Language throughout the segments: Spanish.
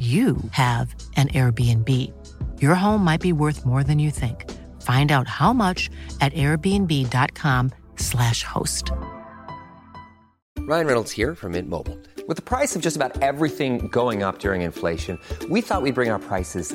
you have an Airbnb. Your home might be worth more than you think. Find out how much at airbnb.com/slash host. Ryan Reynolds here from Mint Mobile. With the price of just about everything going up during inflation, we thought we'd bring our prices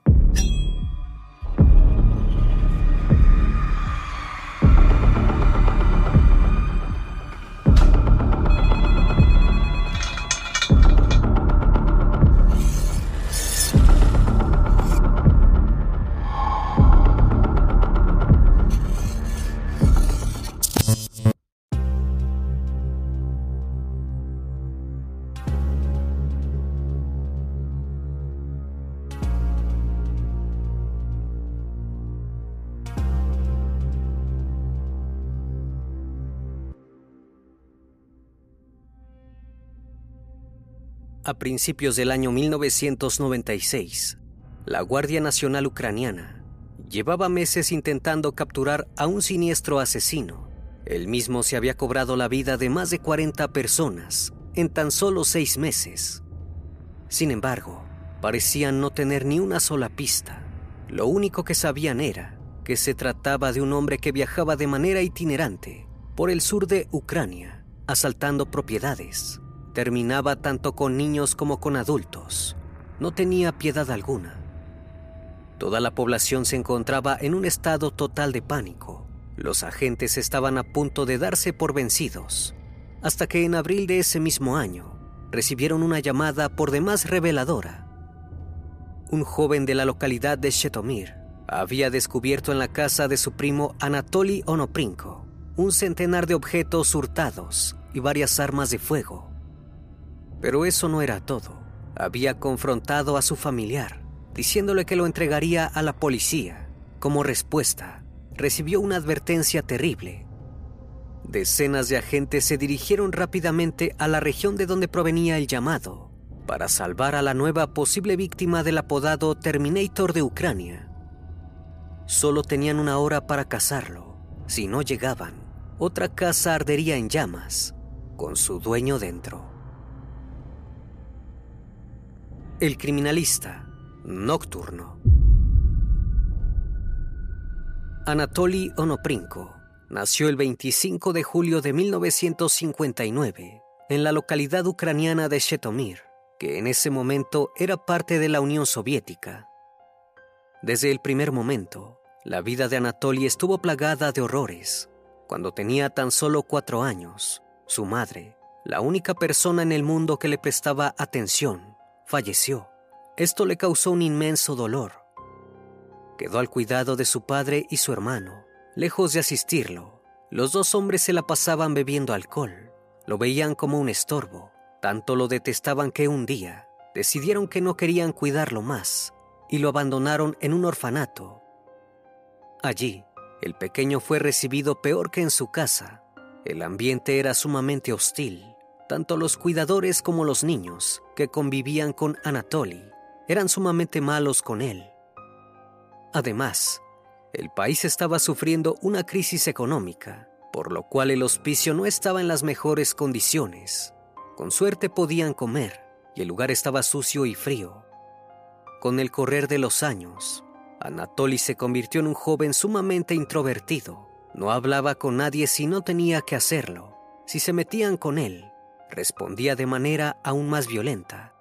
A principios del año 1996, la Guardia Nacional Ucraniana llevaba meses intentando capturar a un siniestro asesino. Él mismo se había cobrado la vida de más de 40 personas en tan solo seis meses. Sin embargo, parecían no tener ni una sola pista. Lo único que sabían era que se trataba de un hombre que viajaba de manera itinerante por el sur de Ucrania, asaltando propiedades. Terminaba tanto con niños como con adultos. No tenía piedad alguna. Toda la población se encontraba en un estado total de pánico. Los agentes estaban a punto de darse por vencidos, hasta que en abril de ese mismo año recibieron una llamada por demás reveladora. Un joven de la localidad de Shetomir había descubierto en la casa de su primo Anatoly Onoprinko un centenar de objetos hurtados y varias armas de fuego. Pero eso no era todo. Había confrontado a su familiar, diciéndole que lo entregaría a la policía. Como respuesta, recibió una advertencia terrible. Decenas de agentes se dirigieron rápidamente a la región de donde provenía el llamado para salvar a la nueva posible víctima del apodado Terminator de Ucrania. Solo tenían una hora para cazarlo. Si no llegaban, otra casa ardería en llamas, con su dueño dentro. El criminalista nocturno. Anatoly Onoprinko nació el 25 de julio de 1959 en la localidad ucraniana de Shetomir, que en ese momento era parte de la Unión Soviética. Desde el primer momento, la vida de Anatoly estuvo plagada de horrores. Cuando tenía tan solo cuatro años, su madre, la única persona en el mundo que le prestaba atención, falleció. Esto le causó un inmenso dolor. Quedó al cuidado de su padre y su hermano. Lejos de asistirlo, los dos hombres se la pasaban bebiendo alcohol. Lo veían como un estorbo. Tanto lo detestaban que un día decidieron que no querían cuidarlo más y lo abandonaron en un orfanato. Allí, el pequeño fue recibido peor que en su casa. El ambiente era sumamente hostil. Tanto los cuidadores como los niños que convivían con Anatoly eran sumamente malos con él. Además, el país estaba sufriendo una crisis económica, por lo cual el hospicio no estaba en las mejores condiciones. Con suerte podían comer y el lugar estaba sucio y frío. Con el correr de los años, Anatoly se convirtió en un joven sumamente introvertido. No hablaba con nadie si no tenía que hacerlo. Si se metían con él, respondía de manera aún más violenta.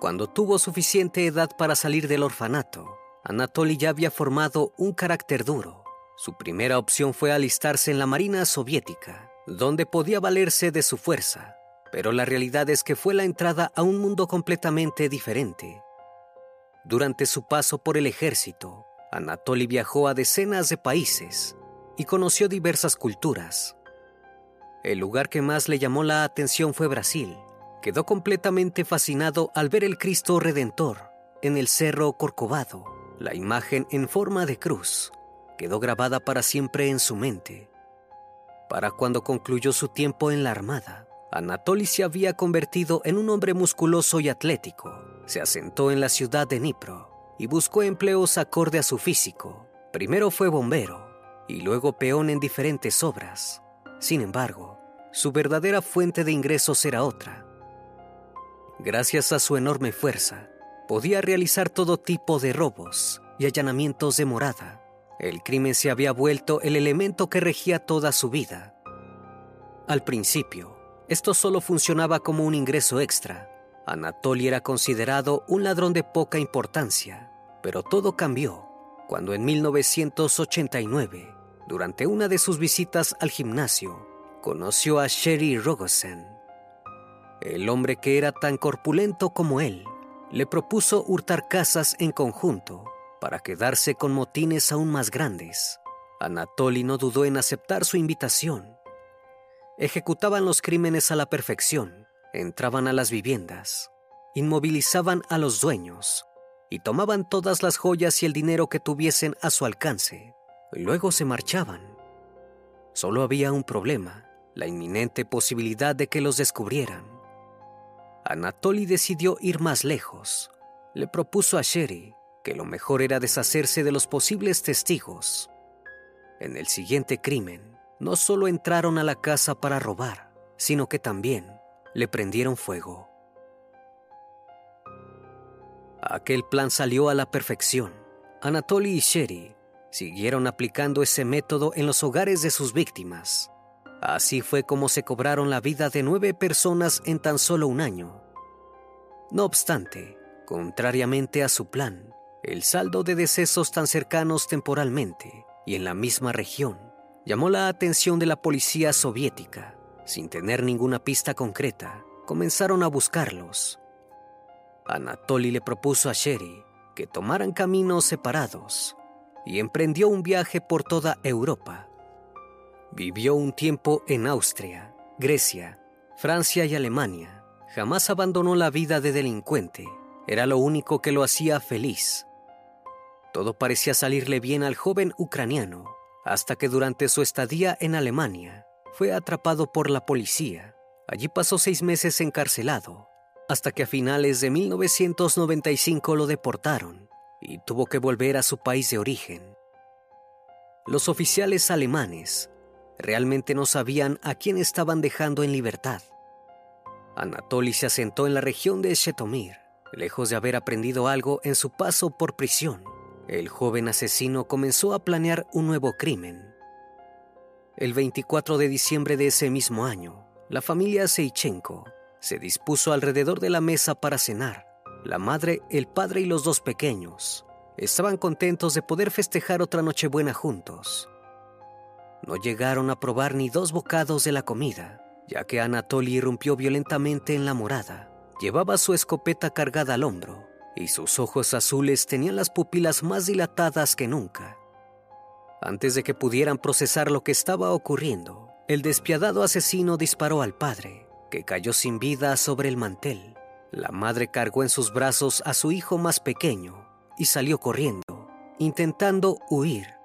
Cuando tuvo suficiente edad para salir del orfanato, Anatoly ya había formado un carácter duro. Su primera opción fue alistarse en la Marina Soviética, donde podía valerse de su fuerza, pero la realidad es que fue la entrada a un mundo completamente diferente. Durante su paso por el ejército, Anatoly viajó a decenas de países y conoció diversas culturas. El lugar que más le llamó la atención fue Brasil. Quedó completamente fascinado al ver el Cristo Redentor en el Cerro Corcovado. La imagen en forma de cruz quedó grabada para siempre en su mente. Para cuando concluyó su tiempo en la Armada, Anatoly se había convertido en un hombre musculoso y atlético. Se asentó en la ciudad de Dnipro y buscó empleos acorde a su físico. Primero fue bombero y luego peón en diferentes obras. Sin embargo, su verdadera fuente de ingresos era otra. Gracias a su enorme fuerza, podía realizar todo tipo de robos y allanamientos de morada. El crimen se había vuelto el elemento que regía toda su vida. Al principio, esto solo funcionaba como un ingreso extra. Anatoly era considerado un ladrón de poca importancia, pero todo cambió cuando en 1989 durante una de sus visitas al gimnasio, conoció a Sherry Rogosen. El hombre que era tan corpulento como él le propuso hurtar casas en conjunto para quedarse con motines aún más grandes. Anatoly no dudó en aceptar su invitación. Ejecutaban los crímenes a la perfección, entraban a las viviendas, inmovilizaban a los dueños y tomaban todas las joyas y el dinero que tuviesen a su alcance. Luego se marchaban. Solo había un problema, la inminente posibilidad de que los descubrieran. Anatoly decidió ir más lejos. Le propuso a Sherry que lo mejor era deshacerse de los posibles testigos. En el siguiente crimen, no solo entraron a la casa para robar, sino que también le prendieron fuego. Aquel plan salió a la perfección. Anatoly y Sherry siguieron aplicando ese método en los hogares de sus víctimas. Así fue como se cobraron la vida de nueve personas en tan solo un año. No obstante, contrariamente a su plan, el saldo de decesos tan cercanos temporalmente y en la misma región llamó la atención de la policía soviética. Sin tener ninguna pista concreta, comenzaron a buscarlos. Anatoly le propuso a Sherry que tomaran caminos separados y emprendió un viaje por toda Europa. Vivió un tiempo en Austria, Grecia, Francia y Alemania. Jamás abandonó la vida de delincuente. Era lo único que lo hacía feliz. Todo parecía salirle bien al joven ucraniano, hasta que durante su estadía en Alemania fue atrapado por la policía. Allí pasó seis meses encarcelado, hasta que a finales de 1995 lo deportaron y tuvo que volver a su país de origen. Los oficiales alemanes realmente no sabían a quién estaban dejando en libertad. Anatoly se asentó en la región de Shetomir, lejos de haber aprendido algo en su paso por prisión. El joven asesino comenzó a planear un nuevo crimen. El 24 de diciembre de ese mismo año, la familia Seichenko se dispuso alrededor de la mesa para cenar la madre, el padre y los dos pequeños estaban contentos de poder festejar otra Nochebuena juntos. No llegaron a probar ni dos bocados de la comida, ya que Anatoly irrumpió violentamente en la morada. Llevaba su escopeta cargada al hombro y sus ojos azules tenían las pupilas más dilatadas que nunca. Antes de que pudieran procesar lo que estaba ocurriendo, el despiadado asesino disparó al padre, que cayó sin vida sobre el mantel. La madre cargó en sus brazos a su hijo más pequeño y salió corriendo, intentando huir.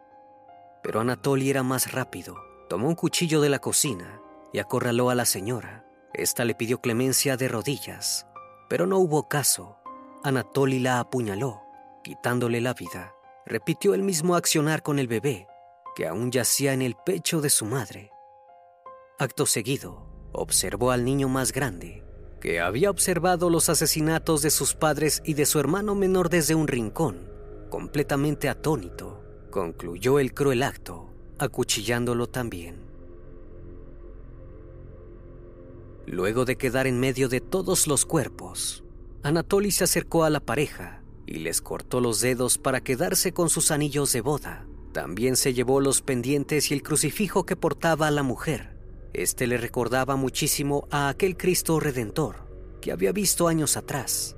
Pero Anatoly era más rápido. Tomó un cuchillo de la cocina y acorraló a la señora. Esta le pidió clemencia de rodillas, pero no hubo caso. Anatoly la apuñaló, quitándole la vida. Repitió el mismo accionar con el bebé, que aún yacía en el pecho de su madre. Acto seguido, observó al niño más grande, que había observado los asesinatos de sus padres y de su hermano menor desde un rincón, completamente atónito. Concluyó el cruel acto, acuchillándolo también. Luego de quedar en medio de todos los cuerpos, Anatoly se acercó a la pareja y les cortó los dedos para quedarse con sus anillos de boda. También se llevó los pendientes y el crucifijo que portaba la mujer. Este le recordaba muchísimo a aquel Cristo Redentor que había visto años atrás.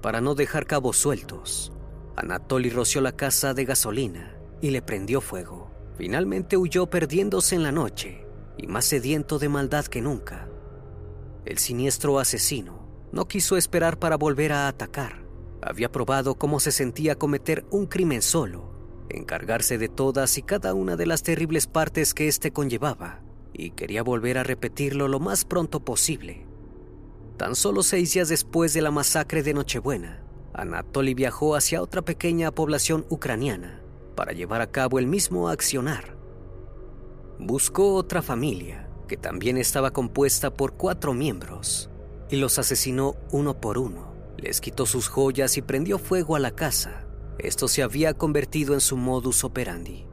Para no dejar cabos sueltos, Anatoly roció la casa de gasolina y le prendió fuego. Finalmente huyó perdiéndose en la noche y más sediento de maldad que nunca. El siniestro asesino no quiso esperar para volver a atacar. Había probado cómo se sentía cometer un crimen solo, encargarse de todas y cada una de las terribles partes que éste conllevaba, y quería volver a repetirlo lo más pronto posible. Tan solo seis días después de la masacre de Nochebuena, Anatoly viajó hacia otra pequeña población ucraniana para llevar a cabo el mismo accionar. Buscó otra familia que también estaba compuesta por cuatro miembros, y los asesinó uno por uno. Les quitó sus joyas y prendió fuego a la casa. Esto se había convertido en su modus operandi.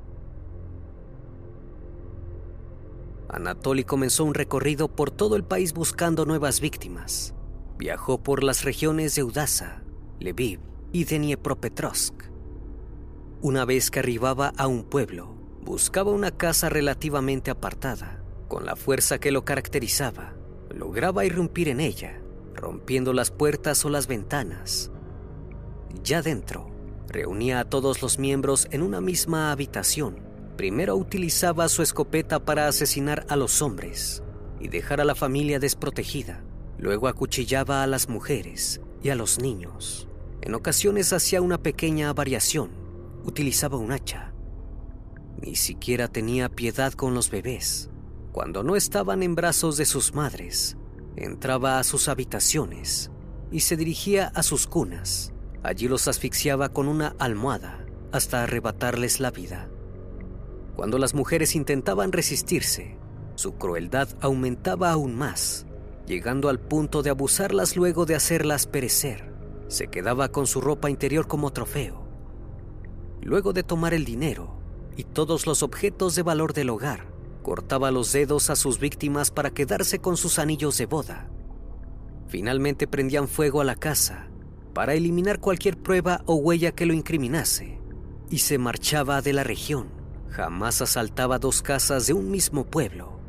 Anatoly comenzó un recorrido por todo el país buscando nuevas víctimas. Viajó por las regiones de Udasa, Lviv y Dniepropetrovsk. Una vez que arribaba a un pueblo, buscaba una casa relativamente apartada con la fuerza que lo caracterizaba, lograba irrumpir en ella, rompiendo las puertas o las ventanas. Ya dentro, reunía a todos los miembros en una misma habitación. Primero utilizaba su escopeta para asesinar a los hombres y dejar a la familia desprotegida. Luego acuchillaba a las mujeres y a los niños. En ocasiones hacía una pequeña variación. Utilizaba un hacha. Ni siquiera tenía piedad con los bebés cuando no estaban en brazos de sus madres, entraba a sus habitaciones y se dirigía a sus cunas. Allí los asfixiaba con una almohada hasta arrebatarles la vida. Cuando las mujeres intentaban resistirse, su crueldad aumentaba aún más, llegando al punto de abusarlas luego de hacerlas perecer. Se quedaba con su ropa interior como trofeo. Luego de tomar el dinero y todos los objetos de valor del hogar, cortaba los dedos a sus víctimas para quedarse con sus anillos de boda. Finalmente prendían fuego a la casa para eliminar cualquier prueba o huella que lo incriminase y se marchaba de la región. Jamás asaltaba dos casas de un mismo pueblo.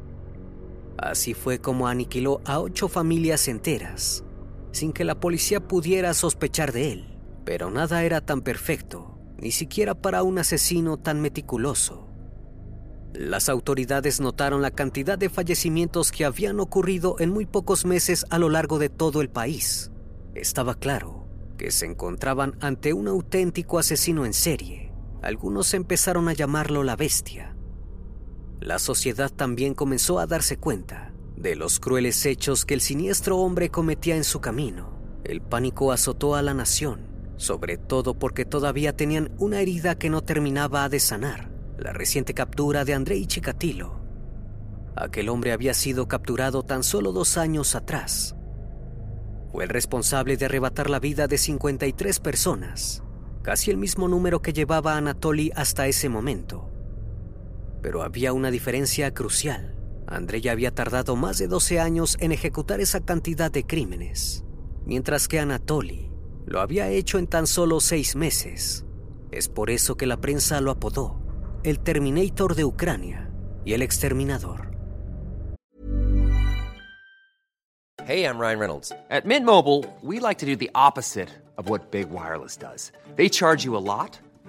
Así fue como aniquiló a ocho familias enteras, sin que la policía pudiera sospechar de él. Pero nada era tan perfecto, ni siquiera para un asesino tan meticuloso. Las autoridades notaron la cantidad de fallecimientos que habían ocurrido en muy pocos meses a lo largo de todo el país. Estaba claro que se encontraban ante un auténtico asesino en serie. Algunos empezaron a llamarlo la bestia. La sociedad también comenzó a darse cuenta de los crueles hechos que el siniestro hombre cometía en su camino. El pánico azotó a la nación, sobre todo porque todavía tenían una herida que no terminaba de sanar la reciente captura de Andrei Chikatilo. Aquel hombre había sido capturado tan solo dos años atrás. Fue el responsable de arrebatar la vida de 53 personas, casi el mismo número que llevaba Anatoly hasta ese momento. Pero había una diferencia crucial. Andrei había tardado más de 12 años en ejecutar esa cantidad de crímenes, mientras que Anatoly lo había hecho en tan solo seis meses. Es por eso que la prensa lo apodó el Terminator de Ucrania y el Exterminador. Hey, I'm Ryan Reynolds. At Mint Mobile, we like to do the opposite of what Big Wireless does. They charge you a lot,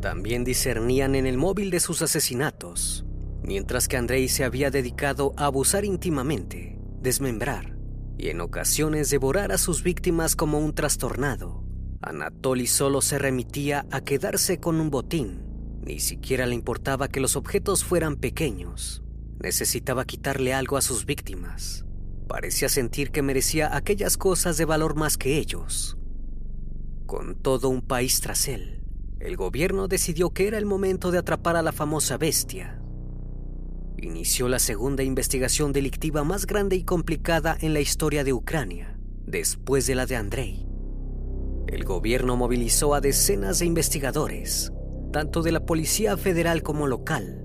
También discernían en el móvil de sus asesinatos, mientras que Andrei se había dedicado a abusar íntimamente, desmembrar y en ocasiones devorar a sus víctimas como un trastornado. Anatoly solo se remitía a quedarse con un botín. Ni siquiera le importaba que los objetos fueran pequeños. Necesitaba quitarle algo a sus víctimas. Parecía sentir que merecía aquellas cosas de valor más que ellos. Con todo un país tras él, el gobierno decidió que era el momento de atrapar a la famosa bestia. Inició la segunda investigación delictiva más grande y complicada en la historia de Ucrania, después de la de Andrei. El gobierno movilizó a decenas de investigadores, tanto de la Policía Federal como local.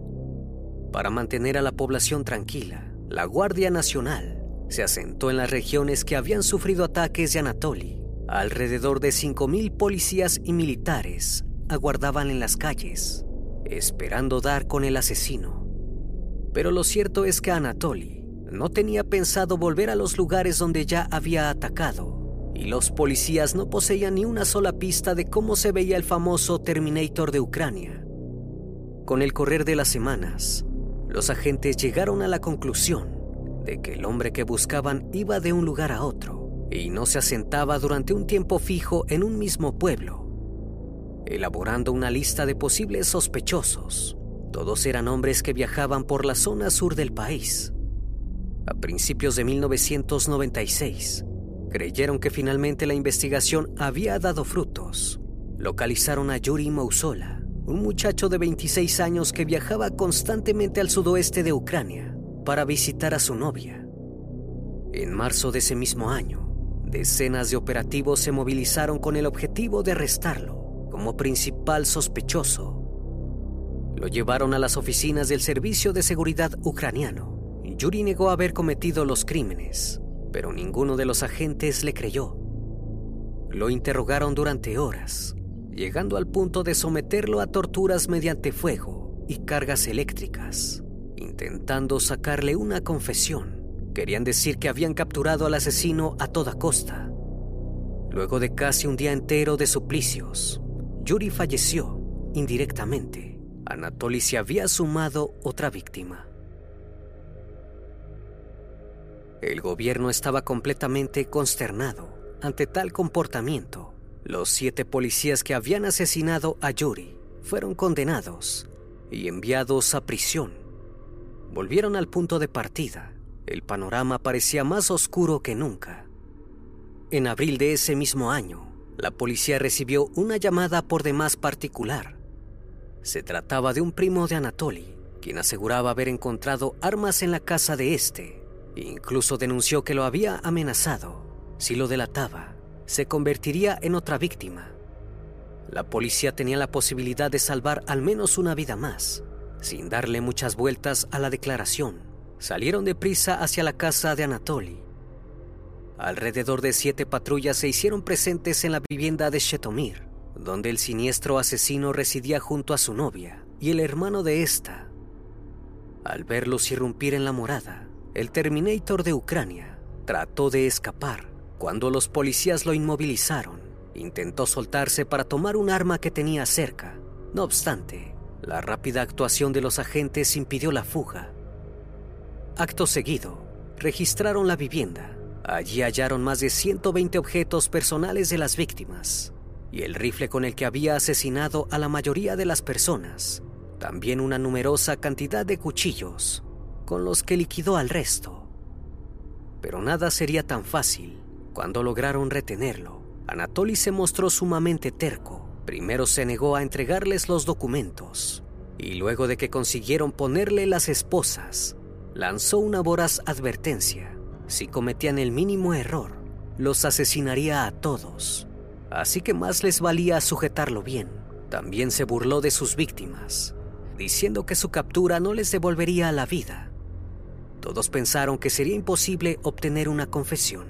Para mantener a la población tranquila, la Guardia Nacional se asentó en las regiones que habían sufrido ataques de Anatoly. Alrededor de 5.000 policías y militares aguardaban en las calles, esperando dar con el asesino. Pero lo cierto es que Anatoly no tenía pensado volver a los lugares donde ya había atacado, y los policías no poseían ni una sola pista de cómo se veía el famoso Terminator de Ucrania. Con el correr de las semanas, los agentes llegaron a la conclusión de que el hombre que buscaban iba de un lugar a otro y no se asentaba durante un tiempo fijo en un mismo pueblo. Elaborando una lista de posibles sospechosos, todos eran hombres que viajaban por la zona sur del país. A principios de 1996, creyeron que finalmente la investigación había dado frutos. Localizaron a Yuri Mausola, un muchacho de 26 años que viajaba constantemente al sudoeste de Ucrania para visitar a su novia. En marzo de ese mismo año, decenas de operativos se movilizaron con el objetivo de arrestarlo como principal sospechoso. Lo llevaron a las oficinas del Servicio de Seguridad ucraniano. Yuri negó haber cometido los crímenes, pero ninguno de los agentes le creyó. Lo interrogaron durante horas, llegando al punto de someterlo a torturas mediante fuego y cargas eléctricas, intentando sacarle una confesión. Querían decir que habían capturado al asesino a toda costa. Luego de casi un día entero de suplicios, Yuri falleció indirectamente. Anatoly se había sumado otra víctima. El gobierno estaba completamente consternado ante tal comportamiento. Los siete policías que habían asesinado a Yuri fueron condenados y enviados a prisión. Volvieron al punto de partida. El panorama parecía más oscuro que nunca. En abril de ese mismo año, la policía recibió una llamada por demás particular. Se trataba de un primo de Anatoly, quien aseguraba haber encontrado armas en la casa de este. Incluso denunció que lo había amenazado. Si lo delataba, se convertiría en otra víctima. La policía tenía la posibilidad de salvar al menos una vida más. Sin darle muchas vueltas a la declaración, salieron deprisa hacia la casa de Anatoly. Alrededor de siete patrullas se hicieron presentes en la vivienda de Shetomir, donde el siniestro asesino residía junto a su novia y el hermano de esta. Al verlos irrumpir en la morada, el Terminator de Ucrania trató de escapar. Cuando los policías lo inmovilizaron, intentó soltarse para tomar un arma que tenía cerca. No obstante, la rápida actuación de los agentes impidió la fuga. Acto seguido, registraron la vivienda. Allí hallaron más de 120 objetos personales de las víctimas y el rifle con el que había asesinado a la mayoría de las personas. También una numerosa cantidad de cuchillos con los que liquidó al resto. Pero nada sería tan fácil. Cuando lograron retenerlo, Anatoly se mostró sumamente terco. Primero se negó a entregarles los documentos y luego de que consiguieron ponerle las esposas, lanzó una voraz advertencia. Si cometían el mínimo error, los asesinaría a todos. Así que más les valía sujetarlo bien. También se burló de sus víctimas, diciendo que su captura no les devolvería la vida. Todos pensaron que sería imposible obtener una confesión.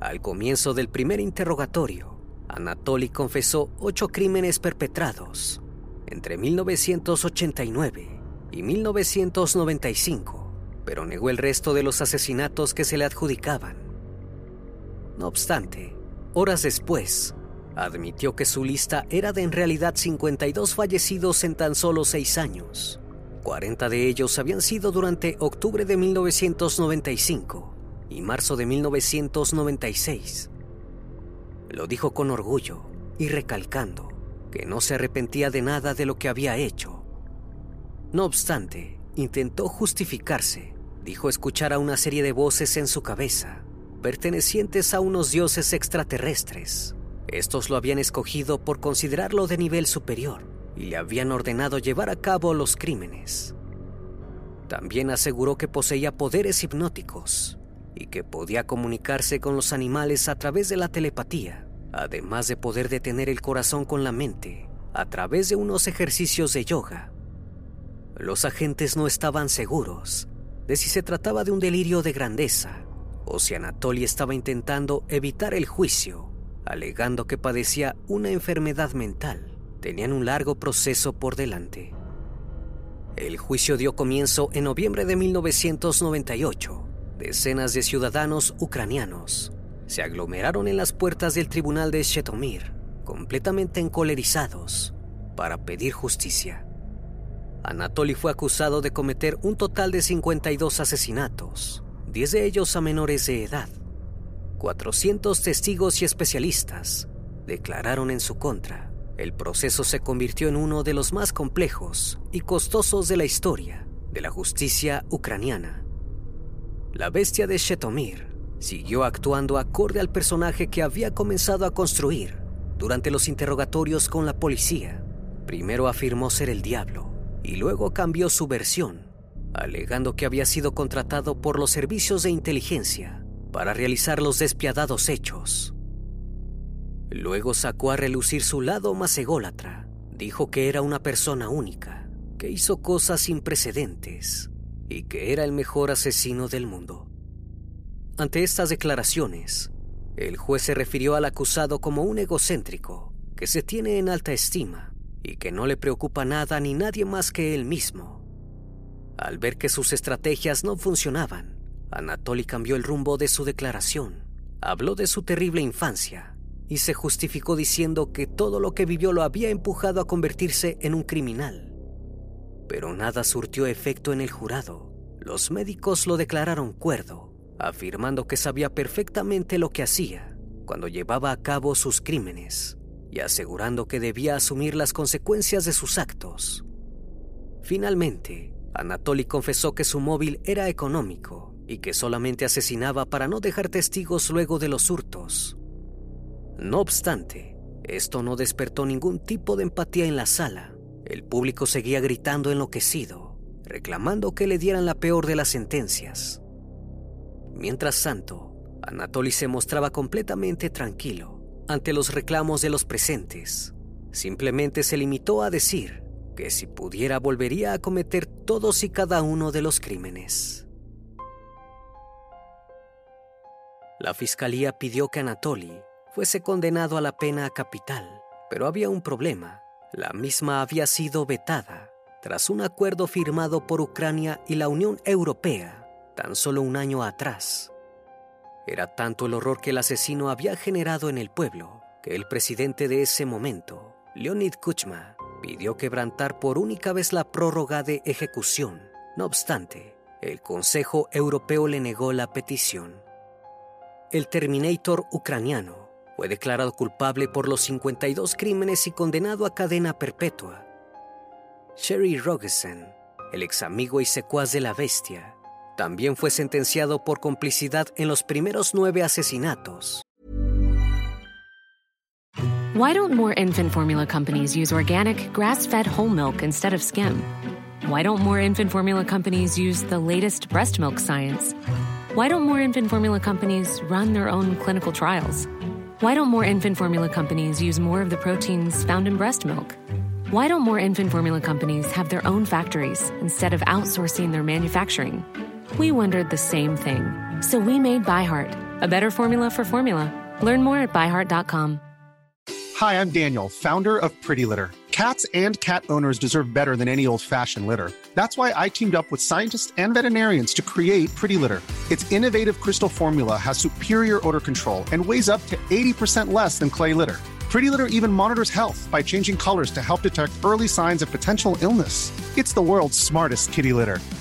Al comienzo del primer interrogatorio, Anatoly confesó ocho crímenes perpetrados entre 1989 y 1995, pero negó el resto de los asesinatos que se le adjudicaban. No obstante, horas después, admitió que su lista era de en realidad 52 fallecidos en tan solo seis años. 40 de ellos habían sido durante octubre de 1995 y marzo de 1996. Lo dijo con orgullo y recalcando que no se arrepentía de nada de lo que había hecho. No obstante, intentó justificarse. Dijo escuchar a una serie de voces en su cabeza, pertenecientes a unos dioses extraterrestres. Estos lo habían escogido por considerarlo de nivel superior y le habían ordenado llevar a cabo los crímenes. También aseguró que poseía poderes hipnóticos y que podía comunicarse con los animales a través de la telepatía, además de poder detener el corazón con la mente a través de unos ejercicios de yoga. Los agentes no estaban seguros de si se trataba de un delirio de grandeza o si Anatoly estaba intentando evitar el juicio, alegando que padecía una enfermedad mental. Tenían un largo proceso por delante. El juicio dio comienzo en noviembre de 1998 decenas de ciudadanos ucranianos se aglomeraron en las puertas del tribunal de Shetomir, completamente encolerizados, para pedir justicia. Anatoly fue acusado de cometer un total de 52 asesinatos, 10 de ellos a menores de edad. 400 testigos y especialistas declararon en su contra. El proceso se convirtió en uno de los más complejos y costosos de la historia de la justicia ucraniana. La bestia de Shetomir siguió actuando acorde al personaje que había comenzado a construir durante los interrogatorios con la policía. Primero afirmó ser el diablo y luego cambió su versión, alegando que había sido contratado por los servicios de inteligencia para realizar los despiadados hechos. Luego sacó a relucir su lado más ególatra. Dijo que era una persona única, que hizo cosas sin precedentes y que era el mejor asesino del mundo. Ante estas declaraciones, el juez se refirió al acusado como un egocéntrico que se tiene en alta estima y que no le preocupa nada ni nadie más que él mismo. Al ver que sus estrategias no funcionaban, Anatoly cambió el rumbo de su declaración, habló de su terrible infancia y se justificó diciendo que todo lo que vivió lo había empujado a convertirse en un criminal pero nada surtió efecto en el jurado. Los médicos lo declararon cuerdo, afirmando que sabía perfectamente lo que hacía cuando llevaba a cabo sus crímenes y asegurando que debía asumir las consecuencias de sus actos. Finalmente, Anatoly confesó que su móvil era económico y que solamente asesinaba para no dejar testigos luego de los hurtos. No obstante, esto no despertó ningún tipo de empatía en la sala el público seguía gritando enloquecido, reclamando que le dieran la peor de las sentencias. Mientras tanto, Anatoly se mostraba completamente tranquilo ante los reclamos de los presentes. Simplemente se limitó a decir que si pudiera volvería a cometer todos y cada uno de los crímenes. La fiscalía pidió que Anatoly fuese condenado a la pena capital, pero había un problema. La misma había sido vetada tras un acuerdo firmado por Ucrania y la Unión Europea tan solo un año atrás. Era tanto el horror que el asesino había generado en el pueblo que el presidente de ese momento, Leonid Kuchma, pidió quebrantar por única vez la prórroga de ejecución. No obstante, el Consejo Europeo le negó la petición. El Terminator ucraniano fue declarado culpable por los 52 crímenes y condenado a cadena perpetua. Sherry Rogesen, el ex amigo y secuaz de la bestia, también fue sentenciado por complicidad en los primeros nueve asesinatos. Why don't more infant formula companies use organic, grass fed whole milk instead of skim? Why don't more infant formula companies use the latest breast milk science? Why don't more infant formula companies run their own clinical trials? Why don't more infant formula companies use more of the proteins found in breast milk? Why don't more infant formula companies have their own factories instead of outsourcing their manufacturing? We wondered the same thing. So we made ByHeart, a better formula for formula. Learn more at byheart.com. Hi, I'm Daniel, founder of Pretty Litter. Cats and cat owners deserve better than any old fashioned litter. That's why I teamed up with scientists and veterinarians to create Pretty Litter. Its innovative crystal formula has superior odor control and weighs up to 80% less than clay litter. Pretty Litter even monitors health by changing colors to help detect early signs of potential illness. It's the world's smartest kitty litter.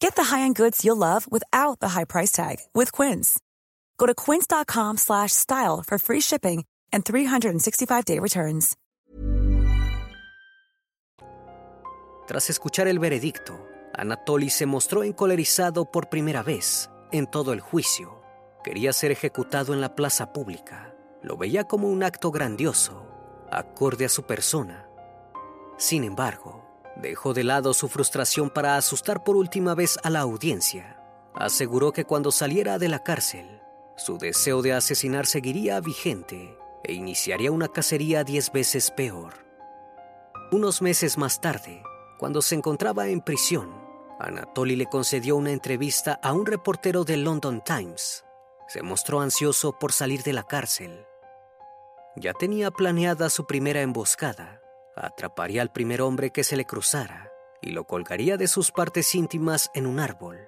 Get the high-end goods you'll love without the high price tag with Quince. Go to quince.com slash style for free shipping and 365-day returns. Tras escuchar el veredicto, Anatoly se mostró encolerizado por primera vez en todo el juicio. Quería ser ejecutado en la plaza pública. Lo veía como un acto grandioso, acorde a su persona. Sin embargo, dejó de lado su frustración para asustar por última vez a la audiencia. Aseguró que cuando saliera de la cárcel, su deseo de asesinar seguiría vigente e iniciaría una cacería diez veces peor. Unos meses más tarde, cuando se encontraba en prisión, Anatoly le concedió una entrevista a un reportero del London Times. Se mostró ansioso por salir de la cárcel. Ya tenía planeada su primera emboscada. Atraparía al primer hombre que se le cruzara y lo colgaría de sus partes íntimas en un árbol.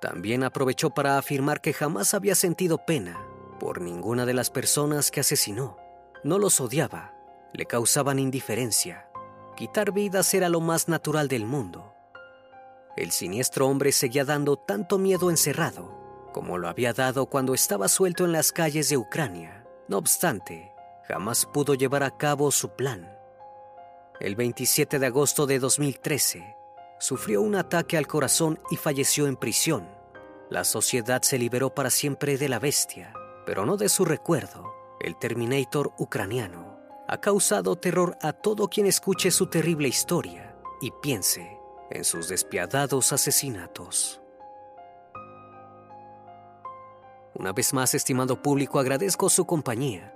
También aprovechó para afirmar que jamás había sentido pena por ninguna de las personas que asesinó. No los odiaba, le causaban indiferencia. Quitar vidas era lo más natural del mundo. El siniestro hombre seguía dando tanto miedo encerrado como lo había dado cuando estaba suelto en las calles de Ucrania. No obstante, jamás pudo llevar a cabo su plan. El 27 de agosto de 2013, sufrió un ataque al corazón y falleció en prisión. La sociedad se liberó para siempre de la bestia, pero no de su recuerdo. El Terminator ucraniano ha causado terror a todo quien escuche su terrible historia y piense en sus despiadados asesinatos. Una vez más, estimado público, agradezco su compañía.